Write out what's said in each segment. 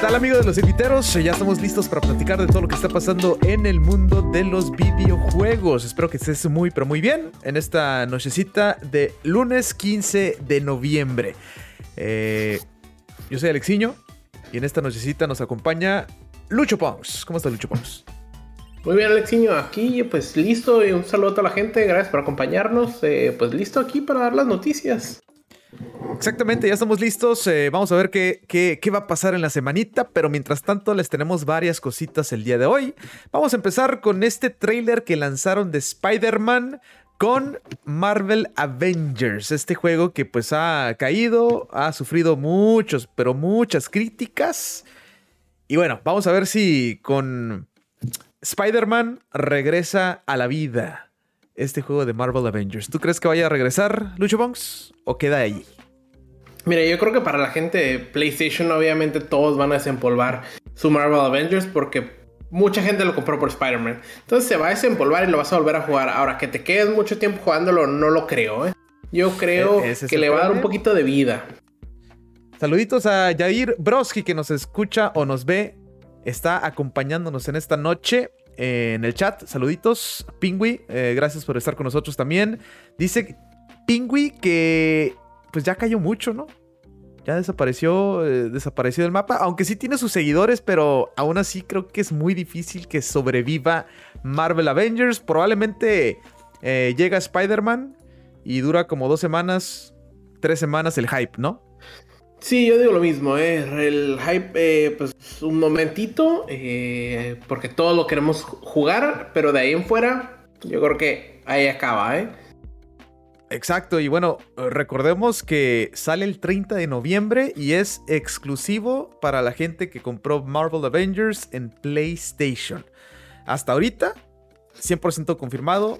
tal amigos de los inviteros? Ya estamos listos para platicar de todo lo que está pasando en el mundo de los videojuegos. Espero que estés muy pero muy bien en esta nochecita de lunes 15 de noviembre. Eh, yo soy Alexiño y en esta nochecita nos acompaña Lucho Pons. ¿Cómo estás Lucho Pons? Muy bien Alexiño, aquí pues listo y un saludo a toda la gente, gracias por acompañarnos, eh, pues listo aquí para dar las noticias. Exactamente, ya estamos listos. Eh, vamos a ver qué, qué, va a pasar en la semanita, pero mientras tanto les tenemos varias cositas el día de hoy. Vamos a empezar con este trailer que lanzaron de Spider-Man con Marvel Avengers, este juego que pues ha caído, ha sufrido muchos, pero muchas críticas. Y bueno, vamos a ver si con Spider-Man regresa a la vida este juego de Marvel Avengers. ¿Tú crees que vaya a regresar, Lucho Bonks? ¿O queda ahí? Mira, yo creo que para la gente de PlayStation, obviamente todos van a desempolvar su Marvel Avengers porque mucha gente lo compró por Spider-Man. Entonces se va a desempolvar y lo vas a volver a jugar. Ahora, que te quedes mucho tiempo jugándolo, no lo creo, ¿eh? Yo creo e-, que le va a dar un poquito de vida. Saluditos a Jair Broski que nos escucha o nos ve. Está acompañándonos en esta noche en el chat. Saluditos. Pingui, eh, gracias por estar con nosotros también. Dice Pingui que pues ya cayó mucho, ¿no? Ya desapareció, eh, desapareció del mapa, aunque sí tiene sus seguidores, pero aún así creo que es muy difícil que sobreviva Marvel Avengers. Probablemente eh, llega Spider-Man y dura como dos semanas, tres semanas el hype, ¿no? Sí, yo digo lo mismo, ¿eh? el hype, eh, pues un momentito, porque todos lo queremos jugar, pero de ahí en fuera, yo creo que ahí acaba, ¿eh? Exacto, y bueno, recordemos que sale el 30 de noviembre y es exclusivo para la gente que compró Marvel Avengers en PlayStation. Hasta ahorita, 100% confirmado.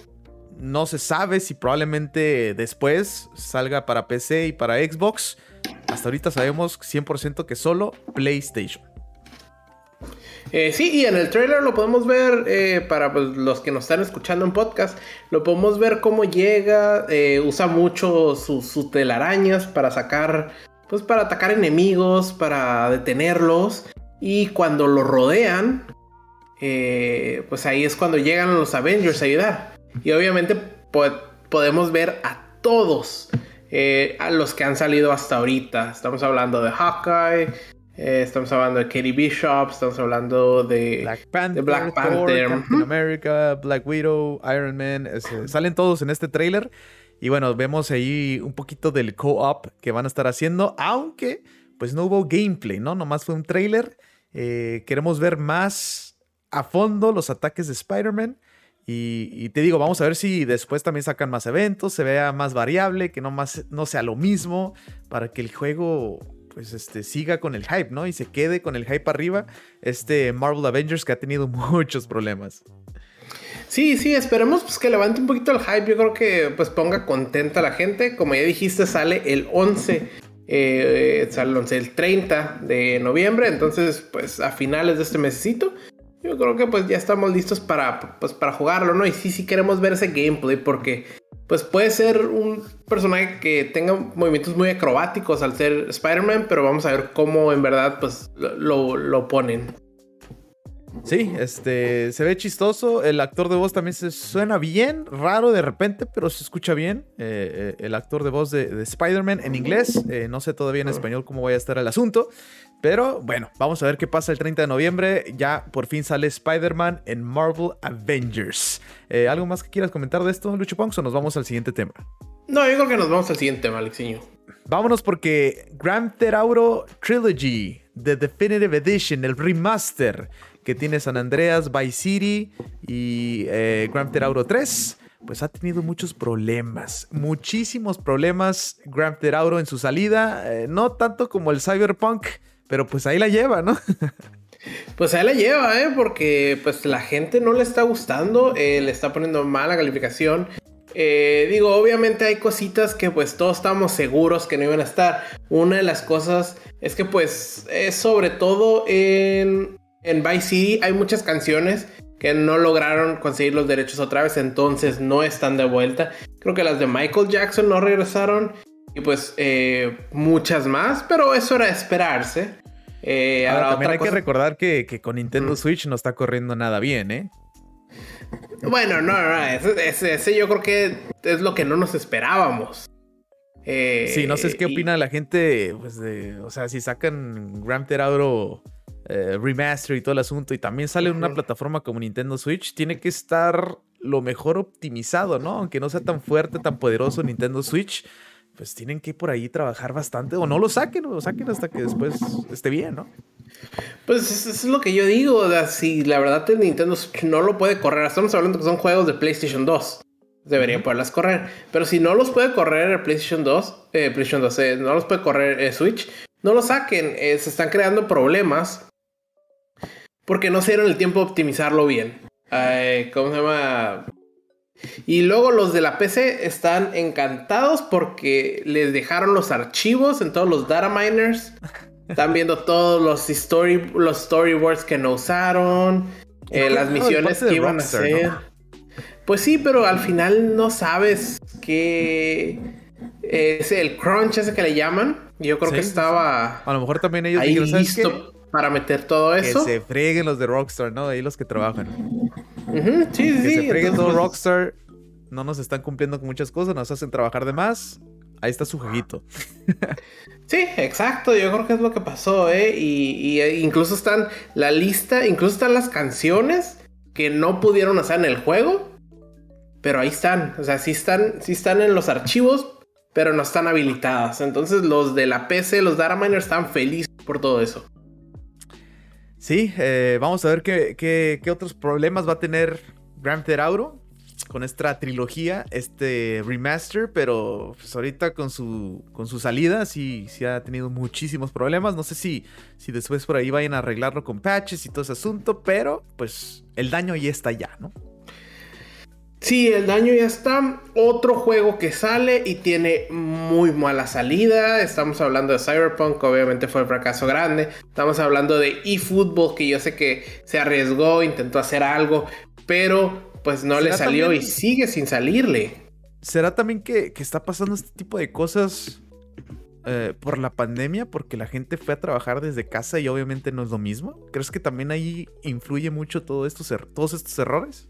No se sabe si probablemente después salga para PC y para Xbox. Hasta ahorita sabemos 100% que solo PlayStation. Eh, sí, y en el trailer lo podemos ver, eh, para pues, los que nos están escuchando en podcast, lo podemos ver cómo llega, eh, usa mucho sus, telarañas para sacar, pues para atacar enemigos, para detenerlos, y cuando lo rodean, pues ahí es cuando llegan los Avengers a ayudar. Y obviamente podemos ver a todos, a los que han salido hasta ahorita. Estamos hablando de Hawkeye. Eh, estamos hablando de Katie Bishop, estamos hablando de Black Panther, Black Panther. Captain America, Black Widow, Iron Man. salen todos en este trailer. Y bueno, vemos ahí un poquito del co-op que van a estar haciendo, aunque pues no hubo gameplay, ¿no? Nomás fue un trailer. Eh, queremos ver más a fondo los ataques de Spider-Man. Y, te digo, vamos a ver si después también sacan más eventos, se vea más variable, que no, más, no sea lo mismo, para que el juego pues este, siga con el hype, ¿no? Y se quede con el hype arriba. Este Marvel Avengers que ha tenido muchos problemas. Sí, sí, esperemos pues, que levante un poquito el hype. Yo creo que pues ponga contenta a la gente. Como ya dijiste, sale el 11. Eh, sale el 11, el 30 de noviembre. Entonces, pues a finales de este mesecito. Yo creo que pues ya estamos listos para, pues, para jugarlo, ¿no? Y sí, sí queremos ver ese gameplay porque pues puede ser un personaje que tenga movimientos muy acrobáticos al ser Spider-Man, pero vamos a ver cómo en verdad pues lo, lo, ponen. Sí, este se ve chistoso. El actor de voz también se suena bien, raro de repente, pero se escucha bien. Eh, eh, el actor de voz de, Spider-Man en inglés. Eh, no sé todavía en español cómo vaya a estar el asunto. Pero bueno, vamos a ver qué pasa el 30 de noviembre. Ya por fin sale Spider-Man en Marvel Avengers. ¿Algo más que quieras comentar de esto, Lucho Ponks, o nos vamos al siguiente tema? No, yo creo que nos vamos al siguiente tema, Alexiño. Vámonos porque Grand Theft Auto Trilogy, The Definitive Edition, el remaster que tiene San Andreas, Vice City y eh, Grand Theft Auto 3 pues ha tenido muchos problemas, muchísimos problemas Grand Theft Auto en su salida, eh, no tanto como el Cyberpunk, pero pues ahí la lleva, ¿no? Pues ahí la lleva, ¿eh? Porque pues la gente no le está gustando, eh, le está poniendo mala calificación. Eh, digo, obviamente hay cositas que pues todos estamos seguros que no iban a estar. Una de las cosas es que pues es sobre todo en, en Vice City hay muchas canciones que no lograron conseguir los derechos otra vez, entonces no están de vuelta. Creo que las de Michael Jackson no regresaron y pues eh, muchas más, pero eso era esperarse. Eh, ahora, también hay que recordar que, con Nintendo Switch no está corriendo nada bien, ¿eh? Bueno, no, no, ese, yo creo que es lo que no nos esperábamos. Eh, sí, no sé qué opina la gente, pues de, o sea, si sacan Grand Theft Auto eh, Remaster y todo el asunto y también sale en una plataforma como Nintendo Switch, tiene que estar lo mejor optimizado, ¿no? Aunque no sea tan fuerte, tan poderoso Nintendo Switch, pues tienen que por ahí trabajar bastante o no lo saquen o lo saquen hasta que después esté bien, ¿no? Pues eso es lo que yo digo, si la verdad el Nintendo Switch no lo puede correr, estamos hablando que son juegos de PlayStation 2 debería poderlas correr. Pero si no los puede correr el PlayStation 2, eh, PlayStation 2, eh, no los puede correr eh, Switch, no lo saquen. se están creando problemas porque no se dieron el tiempo de optimizarlo bien. ¿Cómo se llama? Y luego los de la PC están encantados porque les dejaron los archivos en todos los data miners. Están viendo todos los, story, los storyboards que no usaron, las misiones que iban a hacer. Pues sí, pero al final no sabes qué es el crunch ese que le llaman. Yo creo que estaba. A lo mejor también ellos ahí listo para meter todo eso. Que se freguen los de Rockstar, ¿no? Ahí los que trabajan. sí, sí, que se freguen todo pues, Rockstar. No nos están cumpliendo con muchas cosas, nos hacen trabajar de más. Ahí está su jueguito. sí, exacto. Yo creo que es lo que pasó, ¿eh? Y, y, e incluso están la lista, incluso están las canciones que no pudieron hacer en el juego pero ahí están, o sea, sí están, sí están en los archivos, pero no están habilitadas. Entonces los de la PC, los data miners están felices por todo eso. Sí, eh, vamos a ver qué, qué, otros problemas va a tener Grand Theft Auto con esta trilogía, este remaster, pero pues ahorita con su, con su salida sí, sí ha tenido muchísimos problemas. No sé si, si después por ahí vayan a arreglarlo con patches y todo ese asunto, pero pues el daño ya está ya, ¿no? Sí, el daño ya está. Otro juego que sale y tiene muy mala salida. Estamos hablando de Cyberpunk, obviamente fue un fracaso grande. Estamos hablando de eFootball, que yo sé que se arriesgó, intentó hacer algo, pero pues no le salió y sigue sin salirle. ¿Será también que, está pasando este tipo de cosas eh, por la pandemia? Porque la gente fue a trabajar desde casa y obviamente no es lo mismo. ¿Crees que también ahí influye mucho todo estos todos estos errores?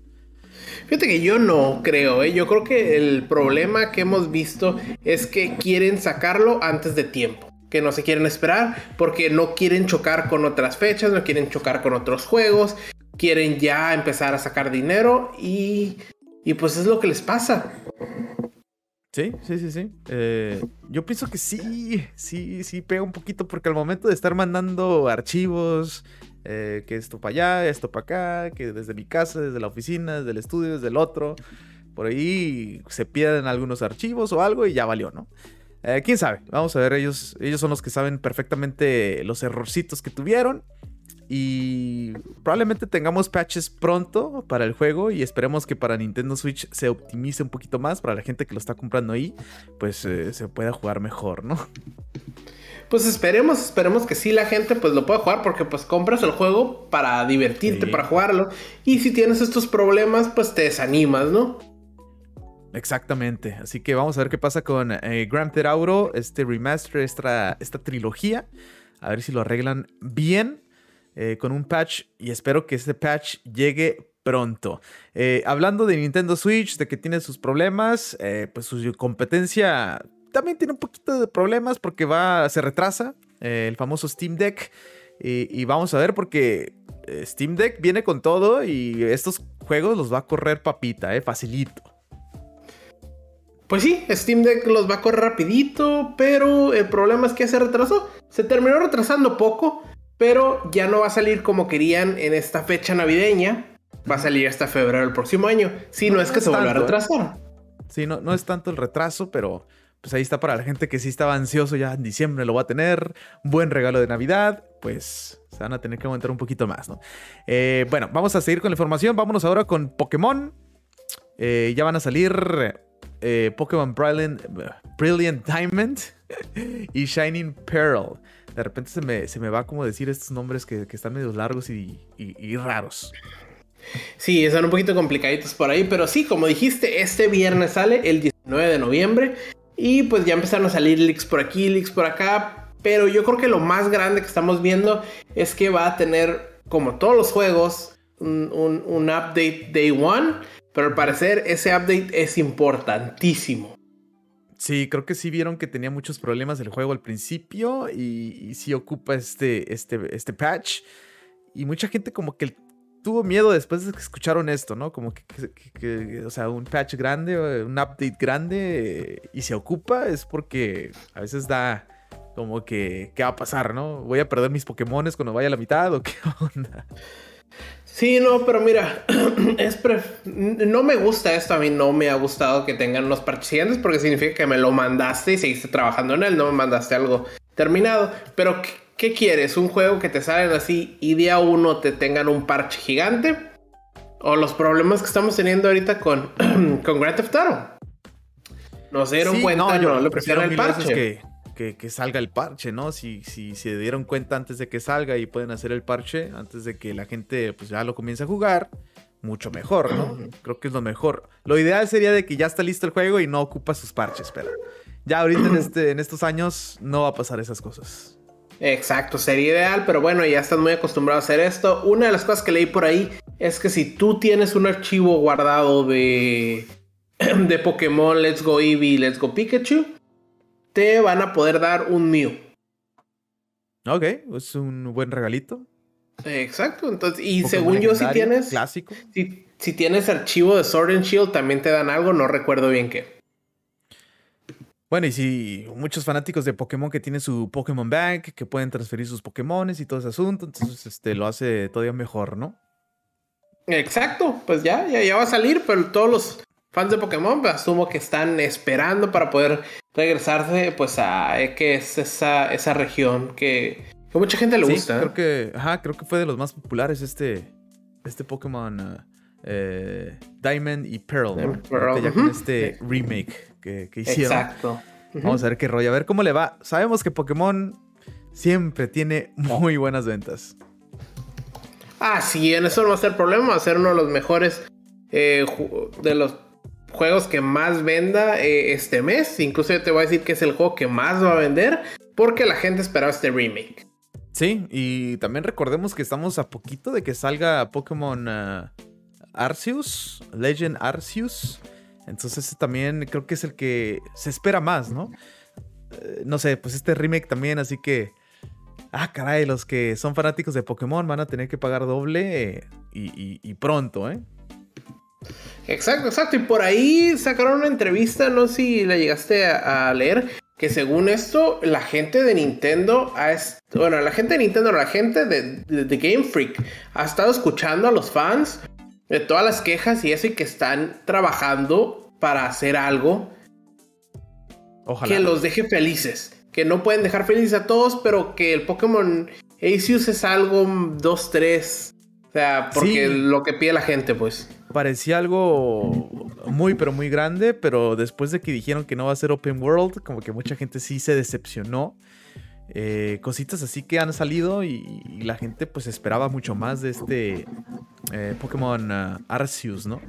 Fíjate que yo no creo, ¿eh? yo creo que el problema que hemos visto es que quieren sacarlo antes de tiempo, que no se quieren esperar porque no quieren chocar con otras fechas, no quieren chocar con otros juegos, quieren ya empezar a sacar dinero y, y pues es lo que les pasa. Sí, sí, sí, sí. Eh, yo pienso que sí, sí, sí pega un poquito porque al momento de estar mandando archivos, eh, que esto para allá, esto para acá, que desde mi casa, desde la oficina, desde el estudio, desde el otro. Por ahí se pierden algunos archivos o algo y ya valió, ¿no? Eh, ¿Quién sabe? Vamos a ver, ellos, ellos son los que saben perfectamente los errorcitos que tuvieron. Y probablemente tengamos patches pronto para el juego y esperemos que para Nintendo Switch se optimice un poquito más para la gente que lo está comprando ahí, pues eh, se pueda jugar mejor, ¿no? Pues esperemos, esperemos que sí la gente pues lo pueda jugar porque pues compras el juego para divertirte, para jugarlo. Y si tienes estos problemas pues te desanimas, ¿no? Exactamente, así que vamos a ver qué pasa con eh, Grand Theft Auto, este remaster, esta, esta trilogía. A ver si lo arreglan bien eh, con un patch y espero que este patch llegue pronto. Eh, hablando de Nintendo Switch, de que tiene sus problemas, pues su competencia también tiene un poquito de problemas porque va, se retrasa eh, el famoso Steam Deck. Y, vamos a ver porque eh, Steam Deck viene con todo y estos juegos los va a correr papita, eh, facilito. Pues sí, Steam Deck los va a correr rapidito, pero el problema es que se retrasó. Se terminó retrasando poco, pero ya no va a salir como querían en esta fecha navideña. Va a salir hasta febrero del próximo año. Si no, es que se vuelva a retrasar. Sí, no, no es tanto el retraso, pero pues ahí está para la gente que sí estaba ansioso ya en diciembre lo va a tener. Buen regalo de Navidad, pues se van a tener que aguantar un poquito más, ¿no? Eh, bueno, vamos a seguir con la información. Vámonos ahora con Pokémon. Eh, ya van a salir eh, Pokémon Brilliant, Brilliant, Diamond y Shining Pearl. De repente se me, se me va como decir estos nombres que, están medio largos y, y raros. Sí, son un poquito complicaditos por ahí, pero sí, como dijiste, este viernes sale el 19 de noviembre y pues ya empezaron a salir leaks por aquí, leaks por acá. Pero yo creo que lo más grande que estamos viendo es que va a tener, como todos los juegos, un, un update day one. Pero al parecer ese update es importantísimo. Sí, creo que sí vieron que tenía muchos problemas el juego al principio y, sí ocupa este, este, este patch. Y mucha gente como que tuvo miedo después de que escucharon esto, ¿no? Como que, o sea, un patch grande, un update grande y se ocupa es porque a veces da como que, ¿qué va a pasar, no? ¿Voy a perder mis Pokémones cuando vaya a la mitad o qué onda? Sí, no, pero mira, es no me gusta esto, a mí no me ha gustado que tengan unos parches gigantes porque significa que me lo mandaste y seguiste trabajando en él, no me mandaste algo terminado. Pero, ¿qué, quieres? ¿Un juego que te salen así y día uno te tengan un parche gigante? ¿O los problemas que estamos teniendo ahorita con, con Grand Theft Auto? No se dieron cuenta, no, yo le prefiero el parche. Que que, salga el parche, ¿no? Si, si se dieron cuenta antes de que salga y pueden hacer el parche, antes de que la gente pues ya lo comience a jugar, mucho mejor, ¿no? Creo que es lo mejor. Lo ideal sería de que ya está listo el juego y no ocupa sus parches, pero ya ahorita en, este, en estos años no va a pasar esas cosas. Exacto, sería ideal, pero bueno, ya están muy acostumbrados a hacer esto. Una de las cosas que leí por ahí es que si tú tienes un archivo guardado de, de Pokémon Let's Go Eevee, Let's Go Pikachu, te van a poder dar un Mew. Ok, es un buen regalito. Exacto, entonces, y según yo, si tienes. Clásico. Si, si, tienes archivo de Sword and Shield, también te dan algo, no recuerdo bien qué. Bueno, y si muchos fanáticos de Pokémon que tienen su Pokémon Bank, que pueden transferir sus Pokémones y todo ese asunto, entonces este, lo hace todavía mejor, ¿no? Exacto, pues ya, ya, ya va a salir, pero todos los fans de Pokémon pues, asumo que están esperando para poder regresarse pues a eh, que es esa, esa región que, que mucha gente le gusta. Creo que, ajá, creo que fue de los más populares este, este Pokémon eh, Diamond y Pearl, ya con este remake que, que, hicieron. Exacto. Vamos a ver qué rollo, a ver cómo le va. Sabemos que Pokémon siempre tiene muy buenas ventas. Ah, sí, en eso no va a ser problema, va a ser uno de los mejores eh, de los juegos que más venda eh, este mes. Incluso yo te voy a decir que es el juego que más va a vender porque la gente esperaba este remake. Sí, y también recordemos que estamos a poquito de que salga Pokémon uh, Arceus, Legend Arceus. Entonces también creo que es el que se espera más, ¿no? Eh, no sé, pues este remake también, así que... Ah, caray, los que son fanáticos de Pokémon van a tener que pagar doble y pronto, ¿eh? Exacto, exacto. Y por ahí sacaron una entrevista, no sé si la llegaste a, leer, que según esto, la gente de Nintendo ha bueno, la gente de Nintendo, la gente de, Game Freak ha estado escuchando a los fans de todas las quejas y eso y que están trabajando para hacer algo que los deje felices. Que no pueden dejar felices a todos, pero que el Pokémon Arceus es algo 2-3. O sea, porque lo que pide la gente, pues parecía algo muy, pero muy grande, pero después de que dijeron que no va a ser open world, como que mucha gente sí se decepcionó. Eh, cositas así que han salido y, la gente pues esperaba mucho más de este eh, Pokémon uh, Arceus, ¿no?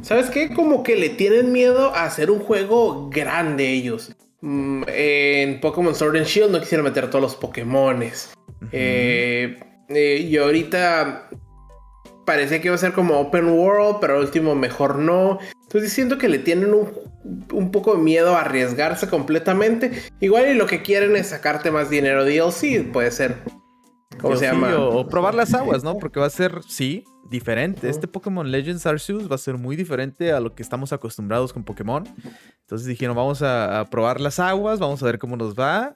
¿Sabes qué? Como que le tienen miedo a hacer un juego grande ellos. Mm, en Pokémon Sword and Shield no quisieron meter todos los Pokémones. Eh, y ahorita parecía que iba a ser como open world, pero al último mejor no. Entonces siento que le tienen un, poco de miedo a arriesgarse completamente. Igual y lo que quieren es sacarte más dinero DLC, puede ser. ¿Cómo se llama? O, probar las aguas, ¿no? Porque va a ser, sí, diferente. Este Pokémon Legends Arceus va a ser muy diferente a lo que estamos acostumbrados con Pokémon. Entonces dijeron, vamos a, probar las aguas, vamos a ver cómo nos va.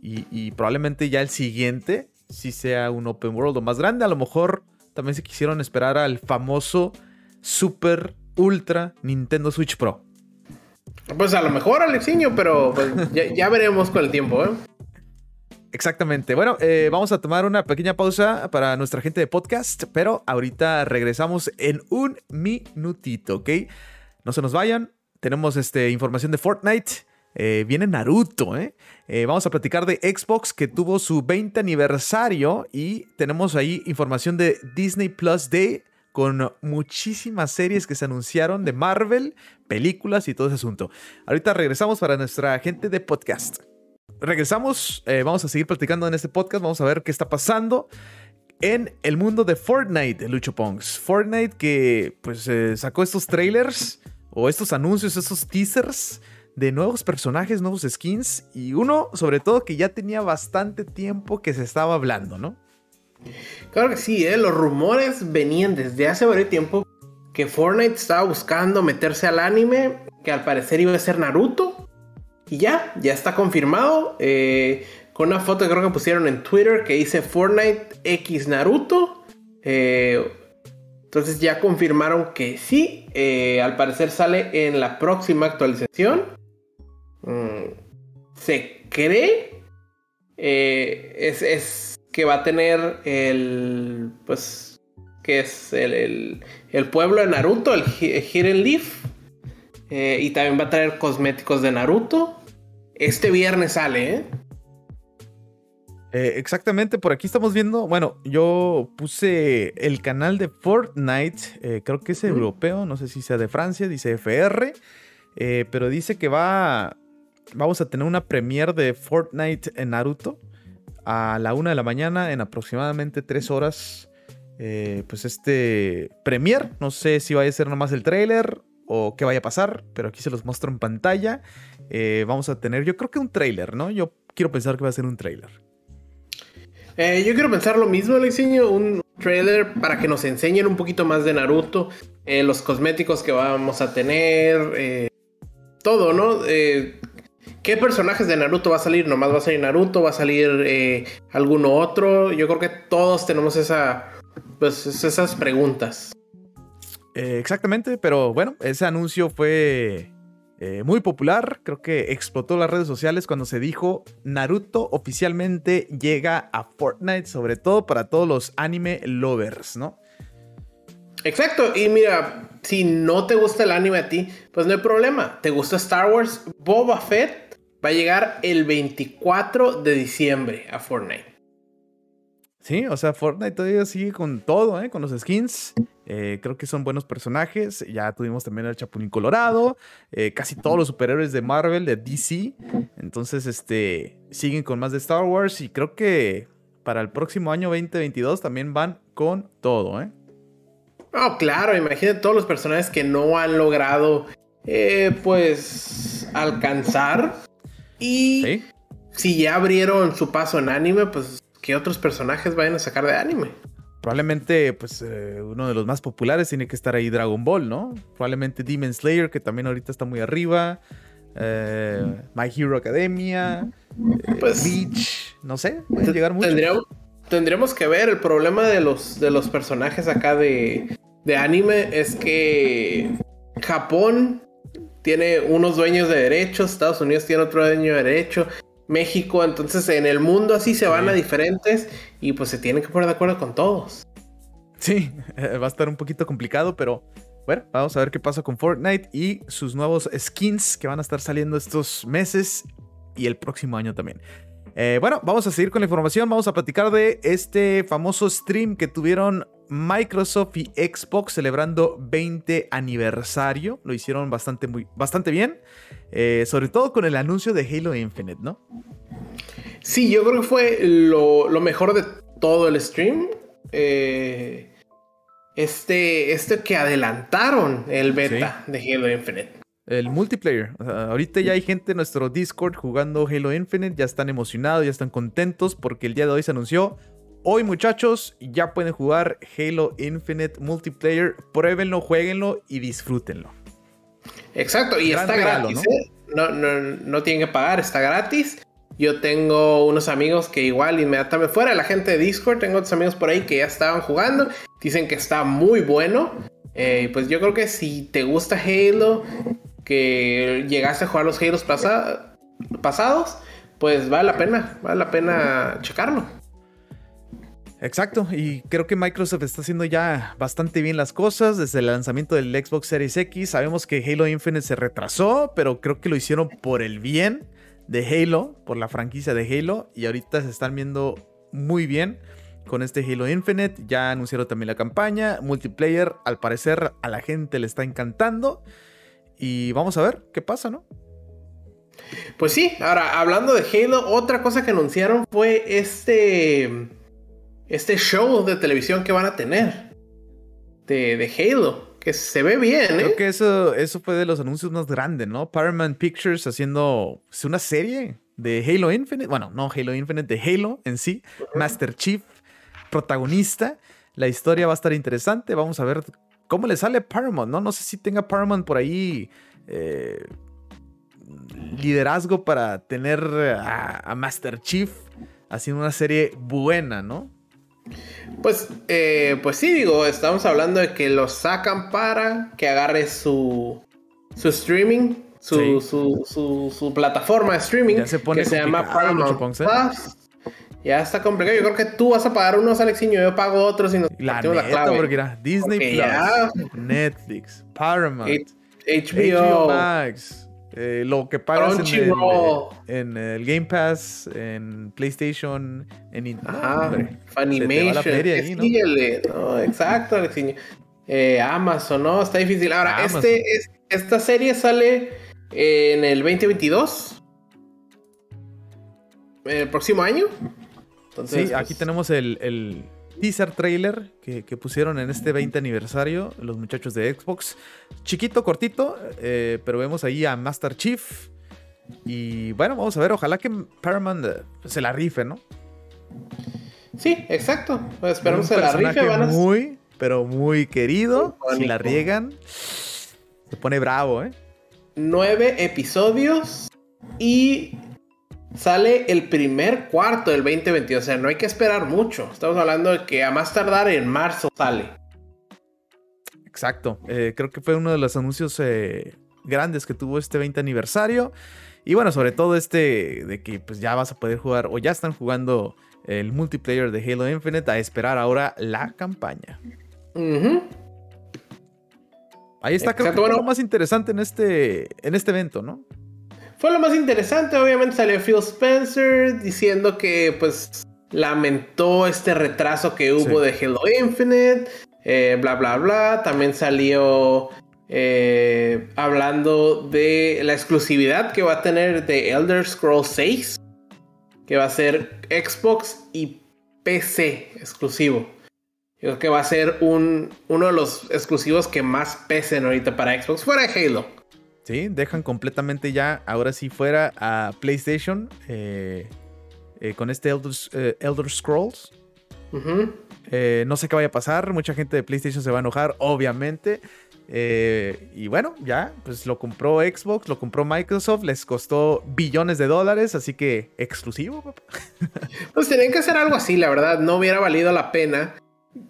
Y, y probablemente ya el siguiente, si sea un open world o más grande, a lo mejor también se quisieron esperar al famoso Super Ultra Nintendo Switch Pro. Pues a lo mejor, Alexiño, pero pues, ya, veremos con el tiempo, ¿eh? Exactamente. Bueno, eh, vamos a tomar una pequeña pausa para nuestra gente de podcast, pero ahorita regresamos en un minutito, ¿ok? No se nos vayan. Tenemos este, información de Fortnite. Eh, viene Naruto, ¿eh? ¿eh? Vamos a platicar de Xbox que tuvo su 20 aniversario y tenemos ahí información de Disney Plus Day con muchísimas series que se anunciaron de Marvel, películas y todo ese asunto. Ahorita regresamos para nuestra gente de podcast. regresamos, vamos a seguir platicando en este podcast, vamos a ver qué está pasando en el mundo de Fortnite, Lucho Pongs. Fortnite que pues sacó estos trailers o estos anuncios, estos teasers de nuevos personajes, nuevos skins y uno sobre todo que ya tenía bastante tiempo que se estaba hablando, ¿no? Claro que sí, ¿eh? los rumores venían desde hace varios tiempo que Fortnite estaba buscando meterse al anime, que al parecer iba a ser Naruto. Y ya, ya está confirmado. Eh, con una foto que creo que pusieron en Twitter que dice Fortnite X Naruto. Eh, entonces ya confirmaron que sí. Al parecer sale en la próxima actualización. Mm, se cree. es, que va a tener el. Pues. Que es el, pueblo de Naruto, el Hidden Leaf. y también va a traer cosméticos de Naruto. Este viernes sale, ¿eh? ¿eh? exactamente, por aquí estamos viendo, bueno, yo puse el canal de Fortnite, eh, creo que es europeo, no sé si sea de Francia, dice FR, eh, pero dice que va, vamos a tener una premiere de Fortnite en Naruto a la una de la mañana en aproximadamente tres horas. pues este premier, no sé si vaya a ser nomás el trailer o qué vaya a pasar, pero aquí se los muestro en pantalla. Eh, vamos a tener, yo creo que un trailer, ¿no? Yo quiero pensar que va a ser un trailer. Eh, yo quiero pensar lo mismo, le enseño un trailer para que nos enseñen un poquito más de Naruto, eh, los cosméticos que vamos a tener, todo, ¿no? ¿Qué personajes de Naruto va a salir? ¿Nomás va a salir Naruto? ¿Va a salir alguno otro? Yo creo que todos tenemos esa, pues, esas preguntas. exactamente, pero bueno, ese anuncio fue eh, muy popular, creo que explotó las redes sociales cuando se dijo Naruto oficialmente llega a Fortnite, sobre todo para todos los anime lovers, ¿no? Exacto, y mira, si no te gusta el anime a ti, pues no hay problema. ¿Te gusta Star Wars? Boba Fett va a llegar el 24 de diciembre a Fortnite. Sí, o sea, Fortnite todavía sigue con todo, ¿eh? con los skins. Eh, creo que son buenos personajes. Ya tuvimos también al Chapulín Colorado. Eh, casi todos los superhéroes de Marvel, de DC. Entonces, este, siguen con más de Star Wars. Y creo que para el próximo año 2022 también van con todo, ¿eh? Oh, claro, imagínate todos los personajes que no han logrado, eh, pues, alcanzar. Y si ya abrieron su paso en anime, pues ¿qué otros personajes vayan a sacar de anime? Probablemente, pues, eh, uno de los más populares tiene que estar ahí Dragon Ball, ¿no? Probablemente Demon Slayer, que también ahorita está muy arriba. Eh, My Hero Academia. Eh, pues, Bleach. No sé, pueden llegar mucho. Tendríamos, que ver. El problema de los, de los personajes acá de, de anime es que Japón tiene unos dueños de derechos, Estados Unidos tiene otro dueño de derecho, México, entonces en el mundo así se van a diferentes y pues se tienen que poner de acuerdo con todos. Sí, va a estar un poquito complicado, pero bueno, vamos a ver qué pasa con Fortnite y sus nuevos skins que van a estar saliendo estos meses y el próximo año también. Eh, bueno, vamos a seguir con la información. Vamos a platicar de este famoso stream que tuvieron Microsoft y Xbox celebrando 20 aniversario. Lo hicieron bastante, muy, bastante bien. Eh, sobre todo con el anuncio de Halo Infinite, ¿no? Sí, yo creo que fue lo, mejor de todo el stream. Eh, este, este que adelantaron el beta de Halo Infinite. El multiplayer. ahorita ya hay gente en nuestro Discord jugando Halo Infinite, ya están emocionados, ya están contentos porque el día de hoy se anunció. Hoy muchachos, ya pueden jugar Halo Infinite multiplayer. Pruébenlo, jueguenlo y disfrútenlo. Exacto, y está gratis. ¿eh? ¿no? No, tienen que pagar, está gratis. Yo tengo unos amigos que igual inmediatamente fuera de la gente de Discord, tengo otros amigos por ahí que ya estaban jugando. Dicen que está muy bueno. Eh, pues yo creo que si te gusta Halo, que llegaste a jugar los Heroes pasados, pues vale la pena, vale la pena checarlo. Exacto, y creo que Microsoft está haciendo ya bastante bien las cosas desde el lanzamiento del Xbox Series X. Sabemos que Halo Infinite se retrasó, pero creo que lo hicieron por el bien de Halo, por la franquicia de Halo, y ahorita se están viendo muy bien con este Halo Infinite. Ya anunciaron también la campaña, multiplayer, al parecer a la gente le está encantando. Y vamos a ver qué pasa, ¿no? Pues sí, ahora hablando de Halo, otra cosa que anunciaron fue este este show de televisión que van a tener de, de Halo, que se ve bien, ¿eh? Creo que eso, eso fue de los anuncios más grandes, ¿no? Paramount Pictures haciendo pues, una serie de Halo Infinite, bueno, no Halo Infinite, de Halo en sí, Master Chief, protagonista. La historia va a estar interesante, vamos a ver cómo le sale Paramount, ¿no? No sé si tenga Paramount por ahí eh, liderazgo para tener a, Master Chief haciendo una serie buena, ¿no? Pues, eh, pues sí, digo, estamos hablando de que lo sacan para que agarre su, su streaming, su, su, plataforma de streaming, que se llama Paramount Plus. Ya está complicado. Yo creo que tú vas a pagar unos, Alexiño, yo pago otros y nos la neta, la clave. porque era Disney Plus, Netflix, Paramount, HBO, Max. Eh, lo que pagas en el, en el, Game Pass, en PlayStation, en Ajá, Funimation. ¿no? exacto, Alexiño. Eh, Amazon, ¿no? Está difícil. Ahora, este, es, esta serie sale en el 2022. El próximo año sí, aquí pues, tenemos el, teaser trailer que, pusieron en este 20 aniversario los muchachos de Xbox. Chiquito, cortito, eh, pero vemos ahí a Master Chief. Y bueno, vamos a ver, ojalá que Paramount eh, se la rife, ¿no? Sí, exacto. Pues esperamos que la rife. Van a... Muy, pero muy querido. si la riegan, se pone bravo, ¿eh? Nueve episodios y sale el primer cuarto del 2022. O sea, no hay que esperar mucho. Estamos hablando de que a más tardar en marzo sale. Exacto. Eh, creo que fue uno de los anuncios eh, grandes que tuvo este 20 aniversario. Y bueno, sobre todo este de que pues ya vas a poder jugar o ya están jugando el multiplayer de Halo Infinite a esperar ahora la campaña. Ahí está, creo que fue lo más interesante en este, en este evento, ¿no? Fue lo más interesante, obviamente salió Phil Spencer diciendo que pues lamentó este retraso que hubo de Halo Infinite, eh, bla bla bla. También salió eh, hablando de la exclusividad que va a tener de Elder Scrolls 6, que va a ser Xbox y PC exclusivo. Yo creo que va a ser un, uno de los exclusivos que más pesen ahorita para Xbox, fuera de Halo. Sí, dejan completamente ya, ahora sí fuera a PlayStation eh, eh, con este Elder, eh, Scrolls. no sé qué vaya a pasar, mucha gente de PlayStation se va a enojar, obviamente. y bueno, ya, pues lo compró Xbox, lo compró Microsoft, les costó billones de dólares, así que exclusivo, papá. Pues tenían que hacer algo así, la verdad, no hubiera valido la pena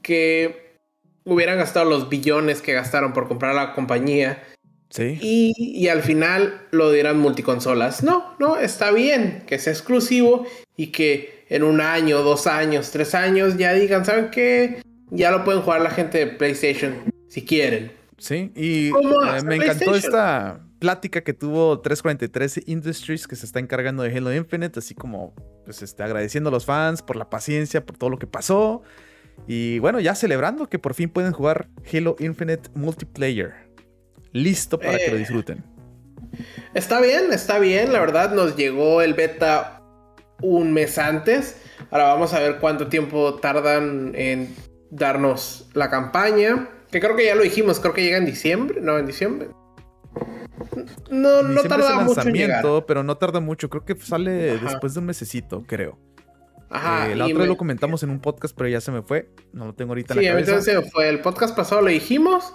que hubieran gastado los billones que gastaron por comprar la compañía y, al final lo dirán multiconsolas. No, no, está bien que sea exclusivo y que en un año, dos años, tres años ya digan, ¿saben qué? Ya lo pueden jugar la gente de PlayStation si quieren. Sí, y eh, me encantó esta plática que tuvo 343 Industries que se está encargando de Halo Infinite, así como pues este, agradeciendo a los fans por la paciencia, por todo lo que pasó. Y bueno, ya celebrando que por fin pueden jugar Halo Infinite Multiplayer listo para que lo eh. disfruten. Está bien, está bien. La verdad, nos llegó el beta un mes antes. Ahora vamos a ver cuánto tiempo tardan en darnos la campaña. Que creo que ya lo dijimos, creo que llega en diciembre. No, en diciembre. No, no tarda mucho en llegar. pero no tarda mucho. Creo que sale después de un mesecito, creo. Ajá. Eh, la otra lo comentamos en un podcast, pero ya se me fue. No lo tengo ahorita en la cabeza. Sí, entonces fue. El podcast pasado lo dijimos.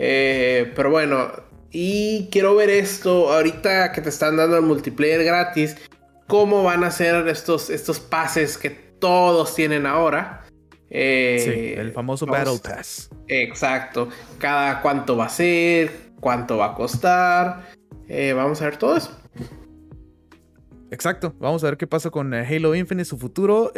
Eh, pero bueno, y quiero ver esto ahorita que te están dando el multiplayer gratis. ¿Cómo van a ser estos, estos pases que todos tienen ahora? Eh, sí, el famoso Battle Pass. Exacto. Cada cuánto va a ser, cuánto va a costar. Eh, vamos a ver todo eso. Exacto, vamos a ver qué pasa con Halo Infinite, su futuro.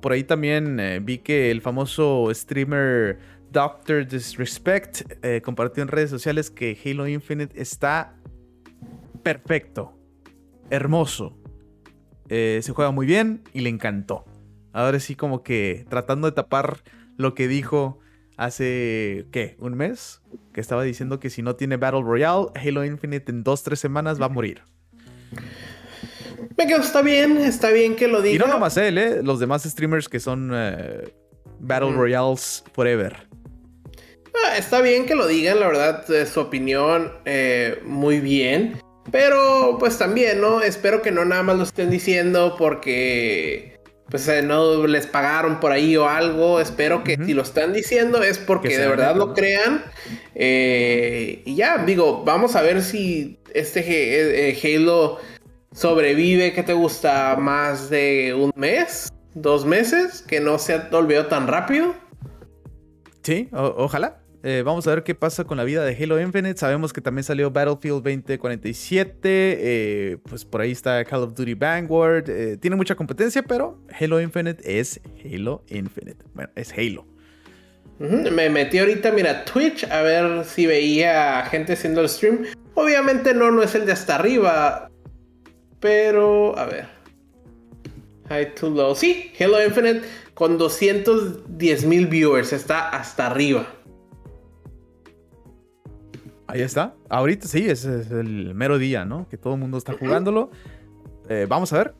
por ahí también vi que el famoso streamer Doctor Disrespect eh, compartió en redes sociales que Halo Infinite está perfecto, hermoso. Eh, se juega muy bien y le encantó. Ahora sí como que tratando de tapar lo que dijo hace, ¿qué? ¿Un mes? Que estaba diciendo que si no tiene Battle Royale, Halo Infinite en dos, tres semanas va a morir. Me quedo, está bien, está bien que lo diga. Y no nomás él, ¿eh? Los demás streamers que son eh, Battle Royales Forever. Ah, está bien que lo digan, la verdad, su opinión eh, muy bien. Pero pues también, ¿no? Espero que no nada más lo estén diciendo porque pues eh, no les pagaron por ahí o algo. Espero que si lo están diciendo es porque de verdad lo crean. Eh, y ya, digo, vamos a ver si este Halo sobrevive. ¿Qué te gusta? ¿Más de un mes? ¿Dos meses? ¿Que no se olvidado tan rápido? Sí, ojalá. Eh, vamos a ver qué pasa con la vida de Halo Infinite. Sabemos que también salió Battlefield 2047. Eh, pues por ahí está Call of Duty Vanguard. Eh, tiene mucha competencia, pero Halo Infinite es Halo Infinite. Bueno, es Halo. Me metí ahorita, mira, Twitch a ver si veía gente haciendo el stream. Obviamente no, no es el de hasta arriba. Pero, a ver. High to low. Sí, Halo Infinite con 210 mil viewers. Está hasta arriba. Ahí está. Ahorita sí, es, es el mero día, ¿no? Que todo el mundo está jugándolo. Eh, vamos a ver.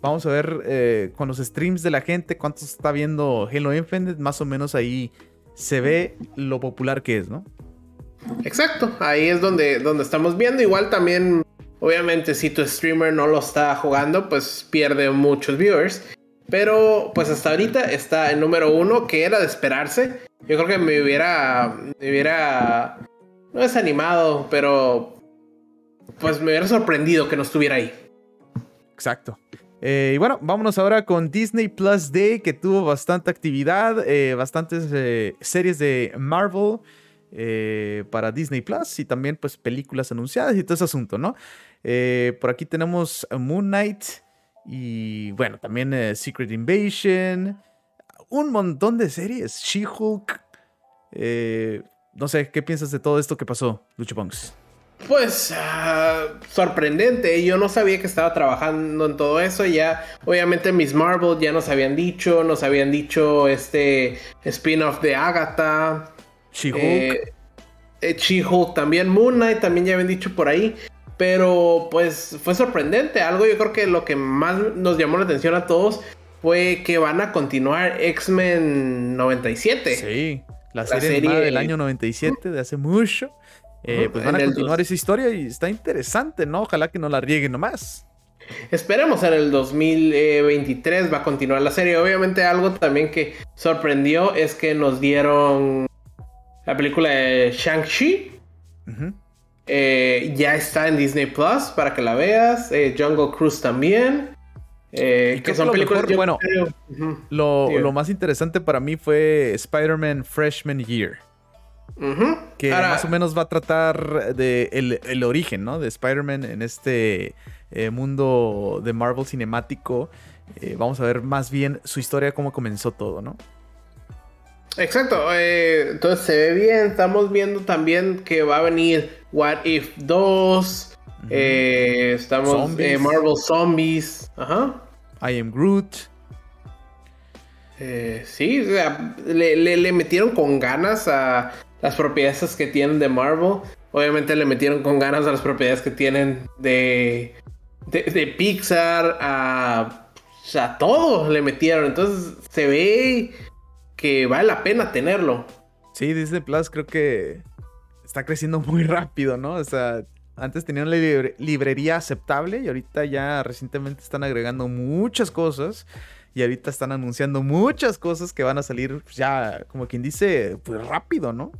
Vamos a ver eh, con los streams de la gente cuánto está viendo Halo Infinite. Más o menos ahí se ve lo popular que es, ¿no? Exacto. Ahí es donde, donde estamos viendo. Igual también, obviamente, si tu streamer no lo está jugando, pues pierde muchos viewers. Pero pues hasta ahorita está el número uno, que era de esperarse. Yo creo que me hubiera, me hubiera no es animado, pero pues me hubiera sorprendido que no estuviera ahí. Exacto. Eh, y bueno, vámonos ahora con Disney Plus Day, que tuvo bastante actividad, eh, bastantes eh, series de Marvel para Disney Plus y también pues películas anunciadas y todo ese asunto, ¿no? por aquí tenemos Moon Knight y bueno, también Secret Invasion, un montón de series, She-Hulk, no sé, ¿qué piensas de todo esto que pasó, Lucho? Pues ah, sorprendente, yo no sabía que estaba trabajando en todo eso, ya obviamente Miss Marvel ya nos habían dicho, nos habían dicho este spin-off de Agatha, She-Hulk, eh, eh, She-Hulk también, Moon Knight también ya habían dicho por ahí, pero pues fue sorprendente, algo yo creo que lo que más nos llamó la atención a todos fue que van a continuar X-Men 97. Sí la, serie, del año 97, de hace mucho. Eh, pues van a continuar esa historia y está interesante, ¿no? Ojalá que no la rieguen nomás. Esperemos en el 2023 va a continuar la serie. Obviamente algo también que sorprendió es que nos dieron la película de Shang-Chi. Eh, ya está en Disney Plus para que la veas. Eh, Jungle Cruise también. Eh, que son películas. bueno, lo, más interesante para mí fue Spider-Man Freshman Year. Que más o menos va a tratar de el, origen, ¿no? De Spider-Man en este eh, mundo de Marvel cinemático. Eh, vamos a ver más bien su historia, cómo comenzó todo, ¿no? Exacto, entonces se ve bien. Estamos viendo también que va a venir What If 2. estamos en Marvel Zombies. Ajá. I Am Groot. Eh, sí, le, metieron con ganas a las propiedades que tienen de Marvel. Obviamente le metieron con ganas a las propiedades que tienen de, de, Pixar, a, a todo le metieron. Entonces se ve que vale la pena tenerlo. Sí, Disney Plus creo que está creciendo muy rápido, ¿no? O sea, antes tenían la librería aceptable y ahorita ya recientemente están agregando muchas cosas y ahorita están anunciando muchas cosas que van a salir pues, ya, como quien dice, pues rápido, ¿no?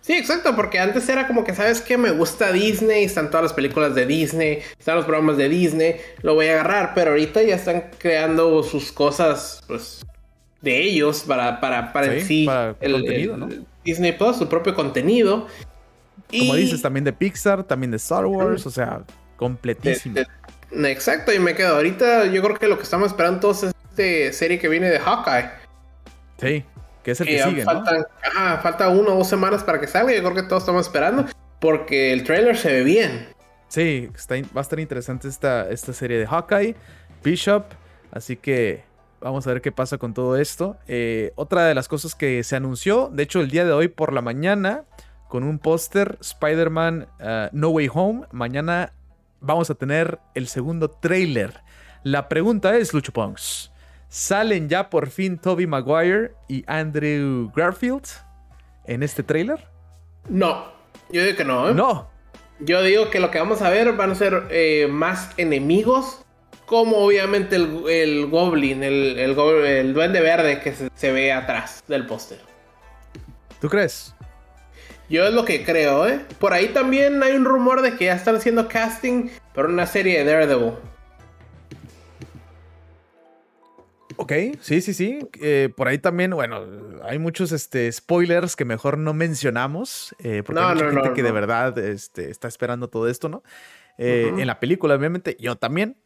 Sí, exacto, porque antes era como que, ¿sabes qué? Me gusta Disney, están todas las películas de Disney, están los programas de Disney, lo voy a agarrar, pero ahorita ya están creando sus cosas, pues, de ellos para, para, para sí, el, contenido, ¿no? Disney Plus, su propio contenido. Como dices, también de Pixar, también de Star Wars, o sea, completísimo. exacto, y me quedo. Ahorita yo creo que lo que estamos esperando todos es esta serie que viene de Hawkeye. Sí, que es el que, sigue, faltan, ¿no? falta una o dos semanas para que salga. Yo creo que todos estamos esperando porque el trailer se ve bien. Sí, va a estar interesante esta, esta serie de Hawkeye, Bishop, así que vamos a ver qué pasa con todo esto. Eh, otra de las cosas que se anunció, de hecho el día de hoy por la mañana, con un póster Spider-Man uh, No Way Home. Mañana vamos a tener el segundo trailer. La pregunta es, Lucho Pongs, ¿salen ya por fin Toby Maguire y Andrew Garfield en este trailer? No, yo digo que no. ¿eh? No. Yo digo que lo que vamos a ver van a ser eh, más enemigos, como obviamente el, Goblin, el, el, duende verde que se, ve atrás del póster. ¿Tú crees? Yo es lo que creo, ¿eh? Por ahí también hay un rumor de que ya están haciendo casting para una serie de Daredevil. Ok, sí, sí, sí. Eh, por ahí también, bueno, hay muchos este, spoilers que mejor no mencionamos. Eh, porque hay mucha gente que de verdad este, está esperando todo esto, ¿no? Eh, en la película, obviamente, yo también.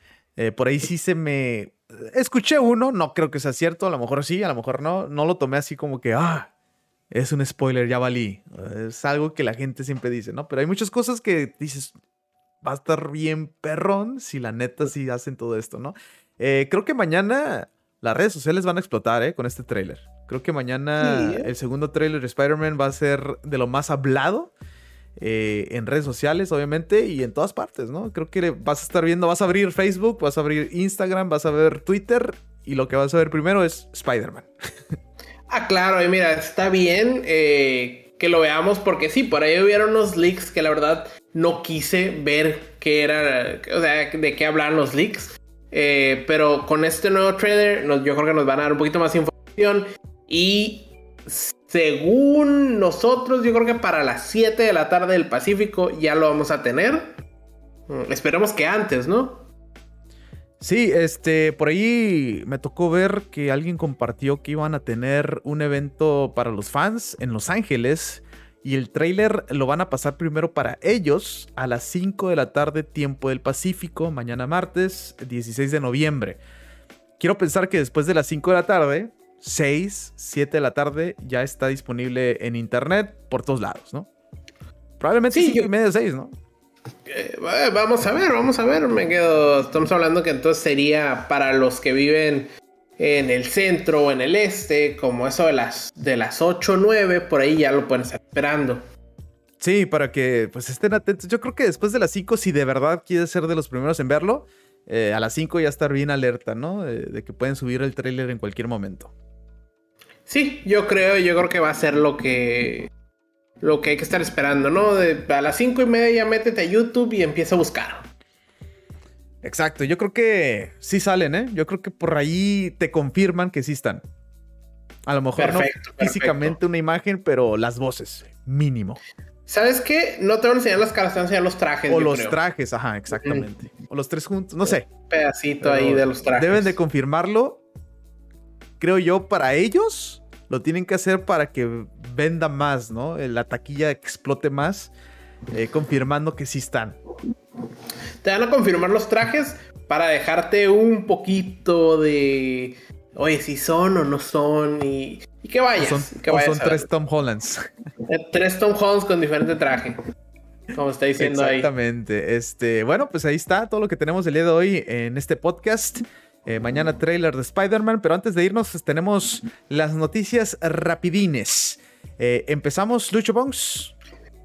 por ahí sí se me. Escuché uno, no creo que sea cierto, a lo mejor sí, a lo mejor no. No lo tomé así como que, ah, es un spoiler, ya valí. Es algo que la gente siempre dice, ¿no? Pero hay muchas cosas que dices, va a estar bien perrón si la neta sí hacen todo esto, ¿no? creo que mañana las redes sociales van a explotar, ¿eh? Con este tráiler. Creo que mañana ¿eh? el segundo tráiler de Spider-Man va a ser de lo más hablado. Eh, en redes sociales, obviamente, y en todas partes, ¿no? Creo que vas a estar viendo, vas a abrir Facebook, vas a abrir Instagram, vas a ver Twitter, y lo que vas a ver primero es Spider-Man. ah, claro, y mira, está bien eh, que lo veamos, porque sí, por ahí hubieron unos leaks que la verdad no quise ver qué era, o sea, de qué hablan los leaks. Eh, pero con este nuevo trailer, yo creo que nos van a dar un poquito más información. Y según nosotros, yo creo que para las 7 de la tarde del Pacífico ya lo vamos a tener. Mm, esperemos que antes, ¿no? Sí, este, por ahí me tocó ver que alguien compartió que iban a tener un evento para los fans en Los Ángeles y el trailer lo van a pasar primero para ellos a las 5 de la tarde, tiempo del Pacífico, mañana martes 16 de noviembre. Quiero pensar que después de las 5 de la tarde, 6, 7 de la tarde, ya está disponible en internet por todos lados, ¿no? Probablemente 5 y media, 6, ¿no? Eh, vamos a ver, vamos a ver. Me quedo. Estamos hablando que entonces sería para los que viven en el centro o en el este, como eso de las, de las 8 o 9, por ahí ya lo pueden estar esperando. Sí, para que pues estén atentos. Yo creo que después de las 5, si de verdad quieres ser de los primeros en verlo, eh, a las 5 ya estar bien alerta, ¿no? De, que pueden subir el tráiler en cualquier momento. Sí, yo creo, yo creo que va a ser lo que lo que hay que estar esperando, ¿no? a las 5 y media ya métete a YouTube y empieza a buscar. Exacto, yo creo que sí salen, ¿eh? Yo creo que por ahí te confirman que sí están. A lo mejor no físicamente una imagen, pero las voces, mínimo. ¿Sabes qué? No te van a enseñar las caras, te van a enseñar los trajes. O los trajes, ajá, exactamente. O los tres juntos, no sé. Un pedacito ahí de los trajes. Deben de confirmarlo. Creo yo, para ellos, lo tienen que hacer para que venda más, ¿no? La taquilla explote más, eh, confirmando que sí están. Te van a confirmar los trajes para dejarte un poquito de. Oye, si son o no son. Y, y que vayas. Son, son tres Tom Hollands. Eh, tres Tom Hollands con diferente traje. Como está diciendo ahí. Exactamente. Este, bueno, pues ahí está todo lo que tenemos el día de hoy en este podcast. Eh, mañana trailer de Spider-Man. Pero antes de irnos, pues, tenemos las noticias rapidines. Eh, empezamos, Lucho Bongs.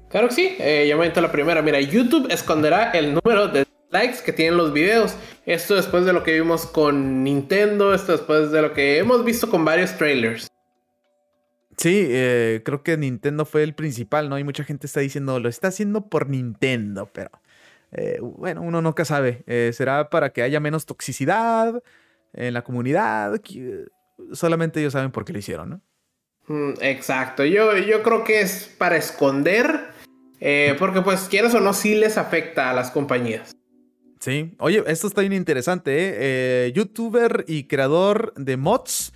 Claro que sí, eh, ya me la primera. Mira, YouTube esconderá el número de likes que tienen los videos. Esto después de lo que vimos con Nintendo, esto después de lo que hemos visto con varios trailers. Sí, eh, creo que Nintendo fue el principal, ¿no? Hay mucha gente está diciendo, lo está haciendo por Nintendo, pero eh, bueno, uno nunca sabe. Eh, será para que haya menos toxicidad en la comunidad. Solamente ellos saben por qué lo hicieron, ¿no? Mm, exacto, yo, yo creo que es para esconder eh, porque pues quieras o no, sí les afecta a las compañías. Sí, oye, esto está bien interesante, ¿eh? ¿eh? YouTuber y creador de mods,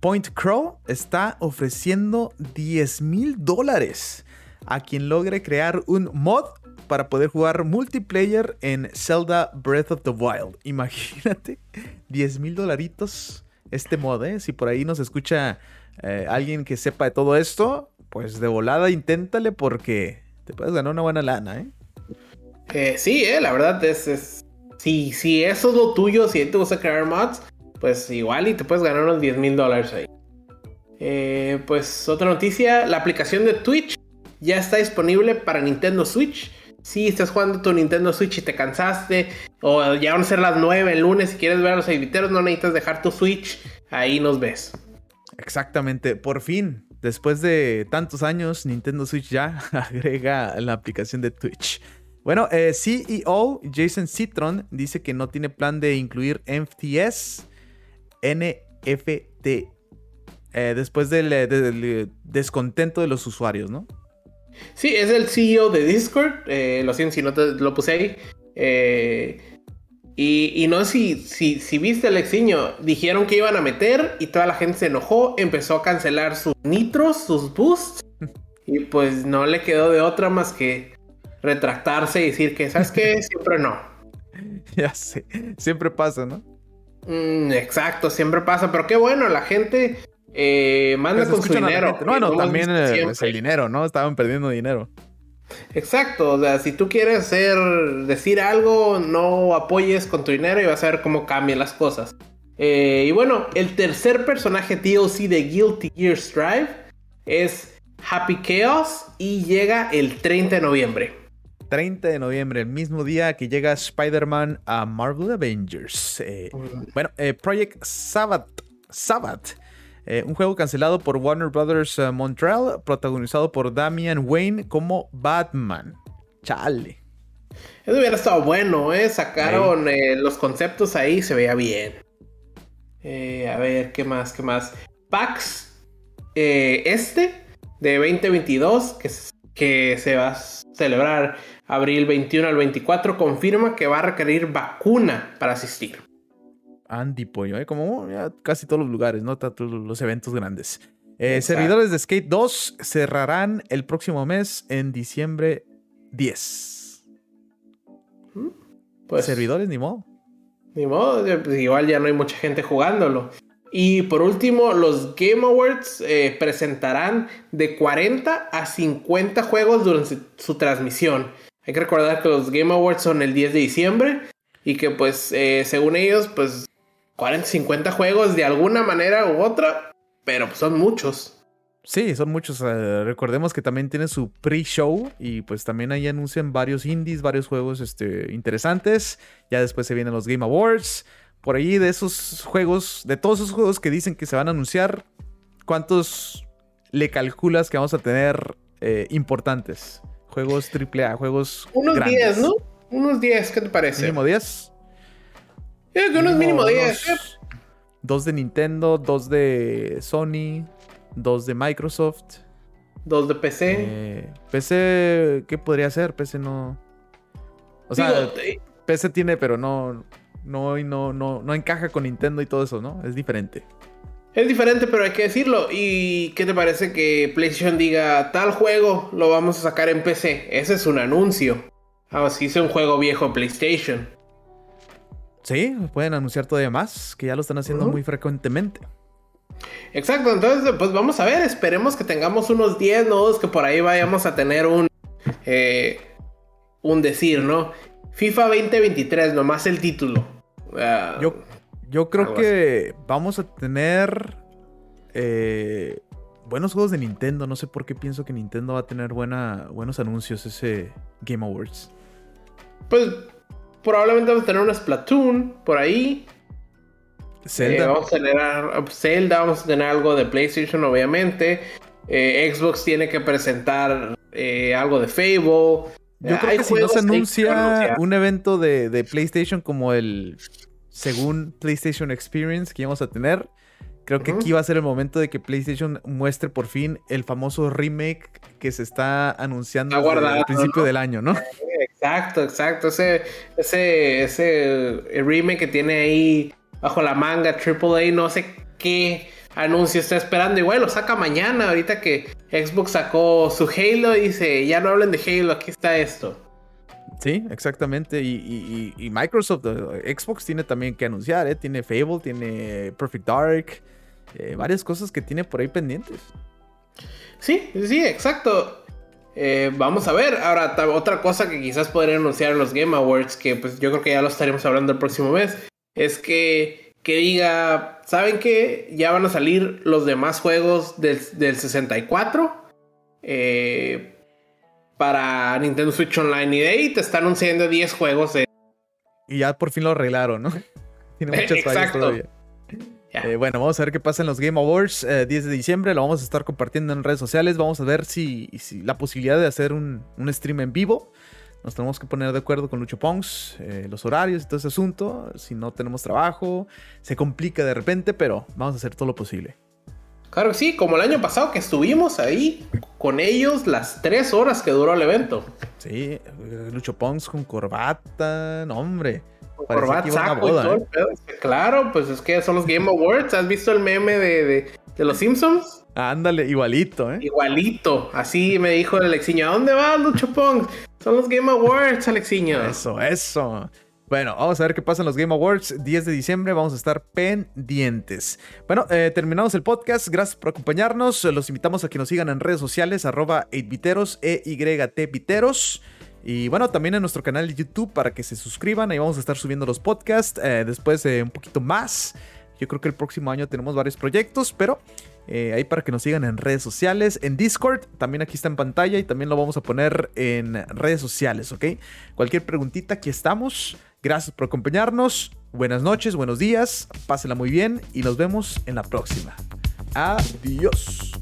Point Crow, está ofreciendo 10 mil dólares a quien logre crear un mod para poder jugar multiplayer en Zelda Breath of the Wild. Imagínate, 10 mil dolaritos este mod, ¿eh? Si por ahí nos escucha eh, alguien que sepa de todo esto, pues de volada inténtale porque te puedes ganar una buena lana, ¿eh? eh sí, eh, la verdad es, si, si eso es lo tuyo, si te gusta crear mods, pues igual y te puedes ganar unos 10 mil dólares ahí. Eh, pues otra noticia, la aplicación de Twitch ya está disponible para Nintendo Switch. Si estás jugando tu Nintendo Switch y te cansaste, o ya van a ser las 9 el lunes, si quieres ver a los editeros, no necesitas dejar tu Switch, ahí nos ves. Exactamente, por fin, después de tantos años, Nintendo Switch ya agrega la aplicación de Twitch. Bueno, eh, CEO Jason Citron dice que no tiene plan de incluir NFTs, NFT, eh, después del, eh, del, descontento de los usuarios, ¿no? Sí, es el CEO de Discord. Eh, lo siento si no te lo puse ahí. Eh, y, no sé si, si, viste, Alexiño. Dijeron que iban a meter y toda la gente se enojó. Empezó a cancelar sus nitros, sus boosts. Y pues no le quedó de otra más que retractarse y decir que, ¿sabes qué? Siempre no. Ya sé. Siempre pasa, ¿no? Mm, exacto, siempre pasa. Pero qué bueno, la gente eh, manda con su dinero. Bueno, también es el dinero, ¿no? Estaban perdiendo dinero. Exacto, o sea, si tú quieres hacer, decir algo, no apoyes con tu dinero y vas a ver cómo cambian las cosas. Eh, y bueno, el tercer personaje DLC de Guilty Gear Strive es Happy Chaos y llega el 30 de noviembre. 30 de noviembre, el mismo día que llega Spider-Man a Marvel Avengers. Eh, bueno, Project Sabbath, Sabbath eh, un juego cancelado por Warner Brothers eh, Montreal, protagonizado por Damian Wayne como Batman. Chale. Eso hubiera estado bueno, ¿eh? Sacaron eh, los conceptos ahí, se veía bien. a ver, ¿qué más? ¿Qué más? PAX este de 2022, que, que se va a celebrar abril 21 al 24, confirma que va a requerir vacuna para asistir. Andy Pollo, ¿eh? como casi todos los lugares, ¿no? Todos los eventos grandes. Eh, servidores de Skate 2 cerrarán el próximo mes en diciembre 10. ¿Mm? Pues, servidores, ni modo. Ni modo, pues igual ya no hay mucha gente jugándolo. Y por último, los Game Awards eh, presentarán de 40 a 50 juegos durante su transmisión. Hay que recordar que los Game Awards son el 10 de diciembre y que pues eh, según ellos pues 40, 50 juegos de alguna manera u otra, pero pues son muchos. Sí, son muchos. Eh, recordemos que también tiene su pre-show y pues también ahí anuncian varios indies, varios juegos este, interesantes. Ya después se vienen los Game Awards. Por ahí de esos juegos, de todos esos juegos que dicen que se van a anunciar, ¿cuántos le calculas que vamos a tener eh, importantes? Juegos AAA, juegos. Unos 10, ¿no? Unos 10, ¿qué te parece? ¿Mínimo 10? Que unos mínimo 10. Dos de Nintendo, dos de Sony, dos de Microsoft. Dos de PC. Eh, PC, ¿qué podría ser? PC no. O sea, PC tiene, pero no, no, no, no, no encaja con Nintendo y todo eso, ¿no? Es diferente. Es diferente, pero hay que decirlo. ¿Y qué te parece que PlayStation diga tal juego lo vamos a sacar en PC? Ese es un anuncio. Ah, si es un juego viejo PlayStation. Sí, pueden anunciar todavía más, que ya lo están haciendo muy frecuentemente. Exacto, entonces pues vamos a ver, esperemos que tengamos unos 10 nodos que por ahí vayamos a tener un, eh, un decir, ¿no? FIFA 2023, nomás el título. Ah, yo, yo creo que vamos a tener eh, buenos juegos de Nintendo, no sé por qué pienso que Nintendo va a tener buena, buenos anuncios ese Game Awards. Pues probablemente vamos a tener una Splatoon por ahí. Zelda. Eh, vamos a tener Zelda, vamos a tener algo de PlayStation, obviamente. Eh, Xbox tiene que presentar eh, algo de Fable. Yo creo que si no se anuncia un evento de, de, PlayStation como el según PlayStation Experience que íbamos a tener, creo que aquí va a ser el momento de que PlayStation muestre por fin el famoso remake que se está anunciando al principio del año, ¿no? Exacto, exacto. Ese, ese, ese remake que tiene ahí bajo la manga AAA, no sé qué anuncio está esperando. Igual lo saca mañana, ahorita que Xbox sacó su Halo y dice, ya no hablen de Halo, aquí está esto. Sí, exactamente. Y, Microsoft, eh, Xbox tiene también que anunciar, ¿eh? Tiene Fable, tiene Perfect Dark, eh, varias cosas que tiene por ahí pendientes. Sí, sí, exacto. Eh, vamos a ver. Ahora, otra cosa que quizás podrían anunciar en los Game Awards, que pues yo creo que ya lo estaremos hablando el próximo mes, es que, que diga, ¿saben qué? Ya van a salir los demás juegos del, 64. Eh, para Nintendo Switch Online. Y de ahí te están anunciando 10 juegos. De... Y ya por fin lo arreglaron, ¿no? Tiene muchas fallas todavía. Eh, bueno, vamos a ver qué pasa en los Game Awards 10 eh, de diciembre. Lo vamos a estar compartiendo en redes sociales. Vamos a ver si, si la posibilidad de hacer un, un, stream en vivo. Nos tenemos que poner de acuerdo con Lucho Pongs, eh, los horarios y todo ese asunto. Si no tenemos trabajo, se complica de repente, pero vamos a hacer todo lo posible. Claro que sí, como el año pasado que estuvimos ahí con ellos las tres horas que duró el evento. Sí, Lucho Pongs con corbata, no hombre. Todo ¿eh? Claro, pues es que son los Game Awards. ¿Has visto el meme de, los Simpsons? Ándale, igualito, ¿eh? Igualito. Así me dijo el Alexiño. ¿A dónde vas, Lucho Pongs? Son los Game Awards, Alexiño. Eso, eso. Bueno, vamos a ver qué pasa en los Game Awards. 10 de diciembre, vamos a estar pendientes. Bueno, eh, terminamos el podcast. Gracias por acompañarnos. Los invitamos a que nos sigan en redes sociales, arroba 8viteros, E-Y-T Viteros. Y bueno, también en nuestro canal de YouTube para que se suscriban. Ahí vamos a estar subiendo los podcasts. Eh, después de un poquito más. Yo creo que el próximo año tenemos varios proyectos, pero eh, ahí para que nos sigan en redes sociales, en Discord, también aquí está en pantalla y también lo vamos a poner en redes sociales, ¿ok? Cualquier preguntita, aquí estamos. Gracias por acompañarnos. Buenas noches, buenos días. Pásenla muy bien y nos vemos en la próxima. Adiós.